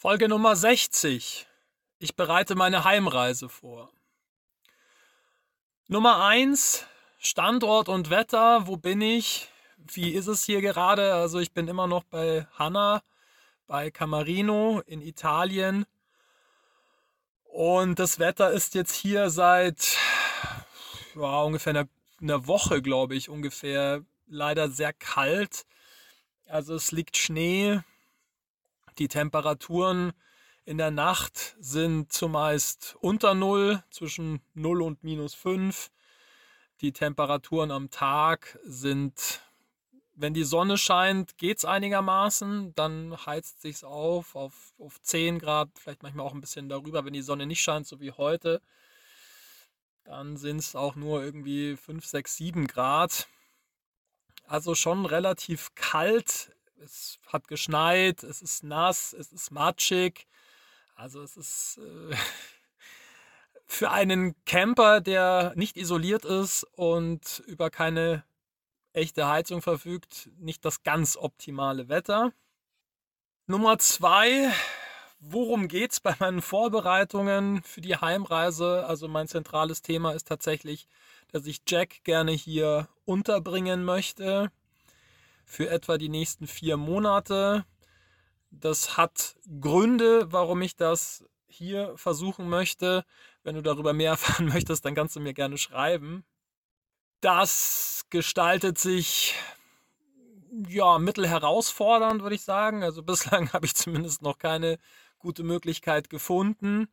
Folge Nummer 60. Ich bereite meine Heimreise vor. Nummer 1. Standort und Wetter. Wo bin ich? Wie ist es hier gerade? Also ich bin immer noch bei Hanna, bei Camarino in Italien. Und das Wetter ist jetzt hier seit ja, ungefähr einer, einer Woche, glaube ich, ungefähr leider sehr kalt. Also es liegt Schnee. Die Temperaturen in der Nacht sind zumeist unter Null, zwischen 0 und minus 5. Die Temperaturen am Tag sind, wenn die Sonne scheint, geht es einigermaßen. Dann heizt sich auf, auf auf 10 Grad, vielleicht manchmal auch ein bisschen darüber, wenn die Sonne nicht scheint, so wie heute. Dann sind es auch nur irgendwie 5, 6, 7 Grad. Also schon relativ kalt. Es hat geschneit, es ist nass, es ist matschig. Also es ist äh, für einen Camper, der nicht isoliert ist und über keine echte Heizung verfügt, nicht das ganz optimale Wetter. Nummer zwei, worum geht es bei meinen Vorbereitungen für die Heimreise? Also mein zentrales Thema ist tatsächlich, dass ich Jack gerne hier unterbringen möchte für etwa die nächsten vier Monate. Das hat Gründe, warum ich das hier versuchen möchte. Wenn du darüber mehr erfahren möchtest, dann kannst du mir gerne schreiben. Das gestaltet sich ja mittelherausfordernd, würde ich sagen. Also bislang habe ich zumindest noch keine gute Möglichkeit gefunden.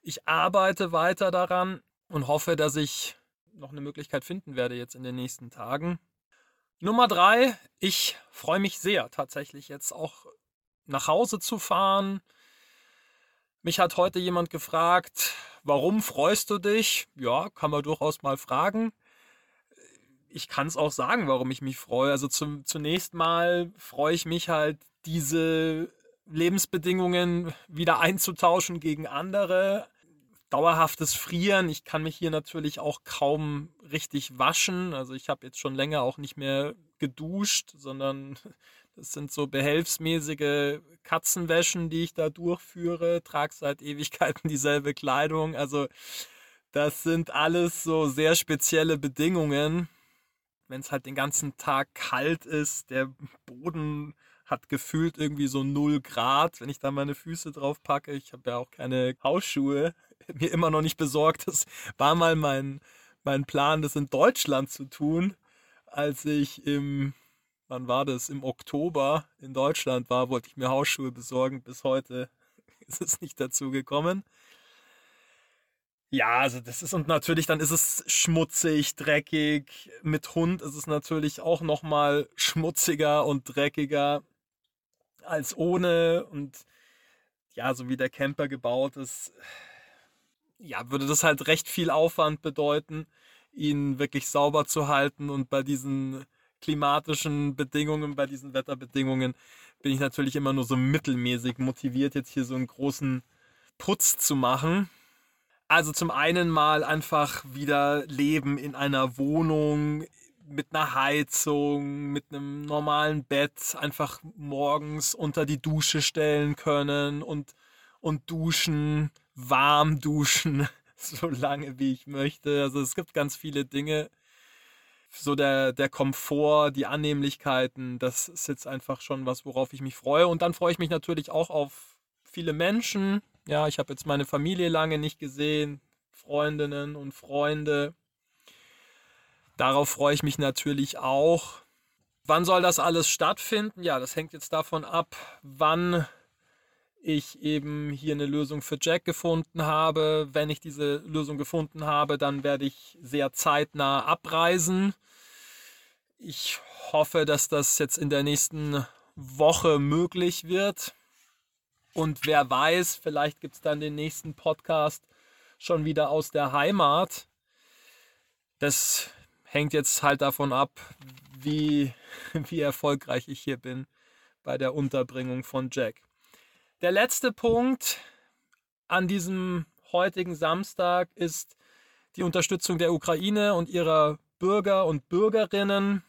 Ich arbeite weiter daran und hoffe, dass ich noch eine Möglichkeit finden werde jetzt in den nächsten Tagen. Nummer drei, ich freue mich sehr tatsächlich jetzt auch nach Hause zu fahren. Mich hat heute jemand gefragt, warum freust du dich? Ja, kann man durchaus mal fragen. Ich kann es auch sagen, warum ich mich freue. Also zum, zunächst mal freue ich mich halt, diese Lebensbedingungen wieder einzutauschen gegen andere. Dauerhaftes Frieren. Ich kann mich hier natürlich auch kaum richtig waschen. Also ich habe jetzt schon länger auch nicht mehr geduscht, sondern das sind so behelfsmäßige Katzenwäschen, die ich da durchführe. Trage seit Ewigkeiten dieselbe Kleidung. Also das sind alles so sehr spezielle Bedingungen. Wenn es halt den ganzen Tag kalt ist, der Boden hat gefühlt irgendwie so 0 Grad, wenn ich da meine Füße drauf packe. Ich habe ja auch keine Hausschuhe, mir immer noch nicht besorgt. Das war mal mein, mein Plan, das in Deutschland zu tun, als ich im, wann war das, im Oktober in Deutschland war, wollte ich mir Hausschuhe besorgen. Bis heute ist es nicht dazu gekommen. Ja, also das ist und natürlich dann ist es schmutzig, dreckig. Mit Hund ist es natürlich auch noch mal schmutziger und dreckiger als ohne und ja, so wie der Camper gebaut ist, ja, würde das halt recht viel Aufwand bedeuten, ihn wirklich sauber zu halten und bei diesen klimatischen Bedingungen, bei diesen Wetterbedingungen bin ich natürlich immer nur so mittelmäßig motiviert, jetzt hier so einen großen Putz zu machen. Also zum einen mal einfach wieder leben in einer Wohnung, mit einer Heizung, mit einem normalen Bett einfach morgens unter die Dusche stellen können und, und duschen, warm duschen, so lange wie ich möchte. Also es gibt ganz viele Dinge. So der, der Komfort, die Annehmlichkeiten, das ist jetzt einfach schon was, worauf ich mich freue. Und dann freue ich mich natürlich auch auf viele Menschen. Ja, ich habe jetzt meine Familie lange nicht gesehen, Freundinnen und Freunde. Darauf freue ich mich natürlich auch. Wann soll das alles stattfinden? Ja, das hängt jetzt davon ab, wann ich eben hier eine Lösung für Jack gefunden habe. Wenn ich diese Lösung gefunden habe, dann werde ich sehr zeitnah abreisen. Ich hoffe, dass das jetzt in der nächsten Woche möglich wird. Und wer weiß, vielleicht gibt es dann den nächsten Podcast schon wieder aus der Heimat. Das hängt jetzt halt davon ab, wie, wie erfolgreich ich hier bin bei der Unterbringung von Jack. Der letzte Punkt an diesem heutigen Samstag ist die Unterstützung der Ukraine und ihrer Bürger und Bürgerinnen.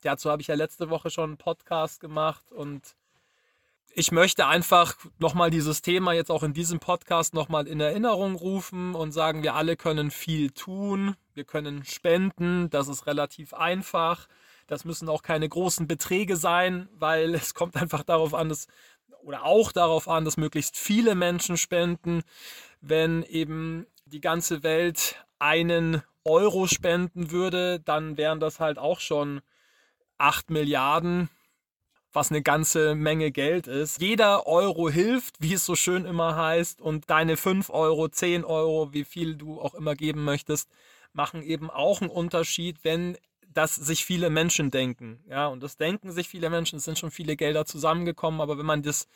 Dazu habe ich ja letzte Woche schon einen Podcast gemacht und ich möchte einfach nochmal dieses Thema jetzt auch in diesem Podcast nochmal in Erinnerung rufen und sagen, wir alle können viel tun. Wir können spenden. Das ist relativ einfach. Das müssen auch keine großen Beträge sein, weil es kommt einfach darauf an, dass, oder auch darauf an, dass möglichst viele Menschen spenden. Wenn eben die ganze Welt einen Euro spenden würde, dann wären das halt auch schon 8 Milliarden was eine ganze Menge Geld ist. Jeder Euro hilft, wie es so schön immer heißt, und deine 5 Euro, 10 Euro, wie viel du auch immer geben möchtest, machen eben auch einen Unterschied, wenn das sich viele Menschen denken. Ja, und das denken sich viele Menschen, es sind schon viele Gelder zusammengekommen, aber wenn man das,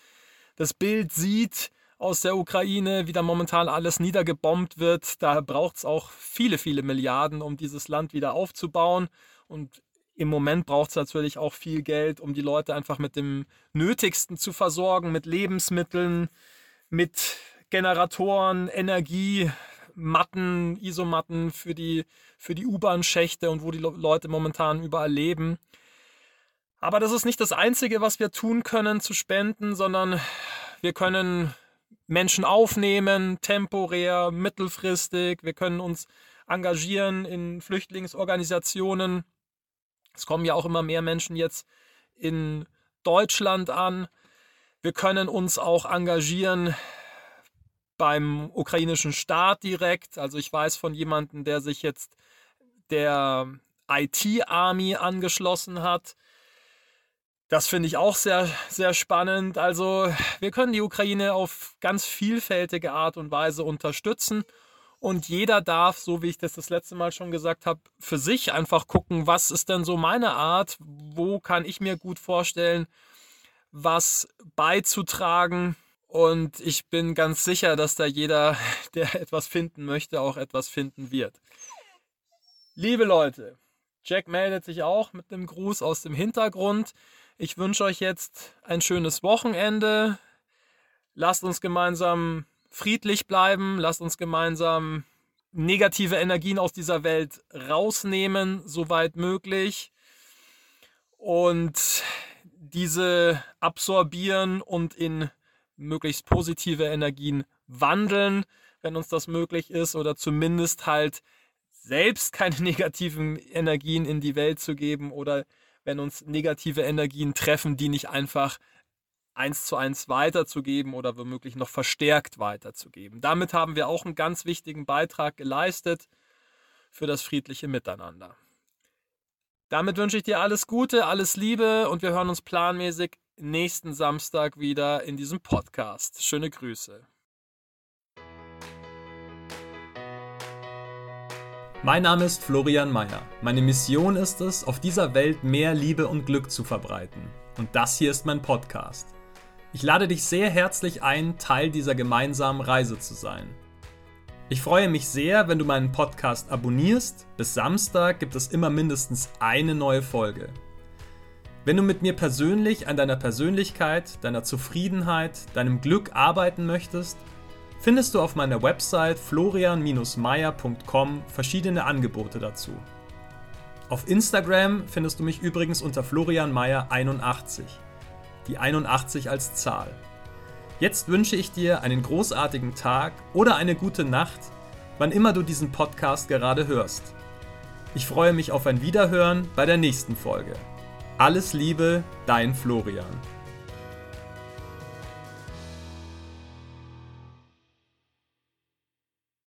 das Bild sieht aus der Ukraine, wie da momentan alles niedergebombt wird, da braucht es auch viele, viele Milliarden, um dieses Land wieder aufzubauen. Und im Moment braucht es natürlich auch viel Geld, um die Leute einfach mit dem Nötigsten zu versorgen, mit Lebensmitteln, mit Generatoren, Energie, Matten, Isomatten für die, für die U-Bahn-Schächte und wo die Leute momentan überall leben. Aber das ist nicht das Einzige, was wir tun können zu spenden, sondern wir können Menschen aufnehmen, temporär, mittelfristig. Wir können uns engagieren in Flüchtlingsorganisationen es kommen ja auch immer mehr Menschen jetzt in Deutschland an. Wir können uns auch engagieren beim ukrainischen Staat direkt. Also ich weiß von jemandem, der sich jetzt der IT-Army angeschlossen hat. Das finde ich auch sehr, sehr spannend. Also wir können die Ukraine auf ganz vielfältige Art und Weise unterstützen. Und jeder darf, so wie ich das das letzte Mal schon gesagt habe, für sich einfach gucken, was ist denn so meine Art, wo kann ich mir gut vorstellen, was beizutragen. Und ich bin ganz sicher, dass da jeder, der etwas finden möchte, auch etwas finden wird. Liebe Leute, Jack meldet sich auch mit einem Gruß aus dem Hintergrund. Ich wünsche euch jetzt ein schönes Wochenende. Lasst uns gemeinsam friedlich bleiben, lasst uns gemeinsam negative Energien aus dieser Welt rausnehmen, soweit möglich. Und diese absorbieren und in möglichst positive Energien wandeln, wenn uns das möglich ist, oder zumindest halt selbst keine negativen Energien in die Welt zu geben oder wenn uns negative Energien treffen, die nicht einfach eins zu eins weiterzugeben oder womöglich noch verstärkt weiterzugeben. Damit haben wir auch einen ganz wichtigen Beitrag geleistet für das friedliche Miteinander. Damit wünsche ich dir alles Gute, alles Liebe und wir hören uns planmäßig nächsten Samstag wieder in diesem Podcast. Schöne Grüße. Mein Name ist Florian Mayer. Meine Mission ist es, auf dieser Welt mehr Liebe und Glück zu verbreiten. Und das hier ist mein Podcast. Ich lade dich sehr herzlich ein, Teil dieser gemeinsamen Reise zu sein. Ich freue mich sehr, wenn du meinen Podcast abonnierst. Bis Samstag gibt es immer mindestens eine neue Folge. Wenn du mit mir persönlich an deiner Persönlichkeit, deiner Zufriedenheit, deinem Glück arbeiten möchtest, findest du auf meiner Website florian-meier.com verschiedene Angebote dazu. Auf Instagram findest du mich übrigens unter florianmeier81 die 81 als Zahl. Jetzt wünsche ich dir einen großartigen Tag oder eine gute Nacht, wann immer du diesen Podcast gerade hörst. Ich freue mich auf ein Wiederhören bei der nächsten Folge. Alles Liebe, dein Florian.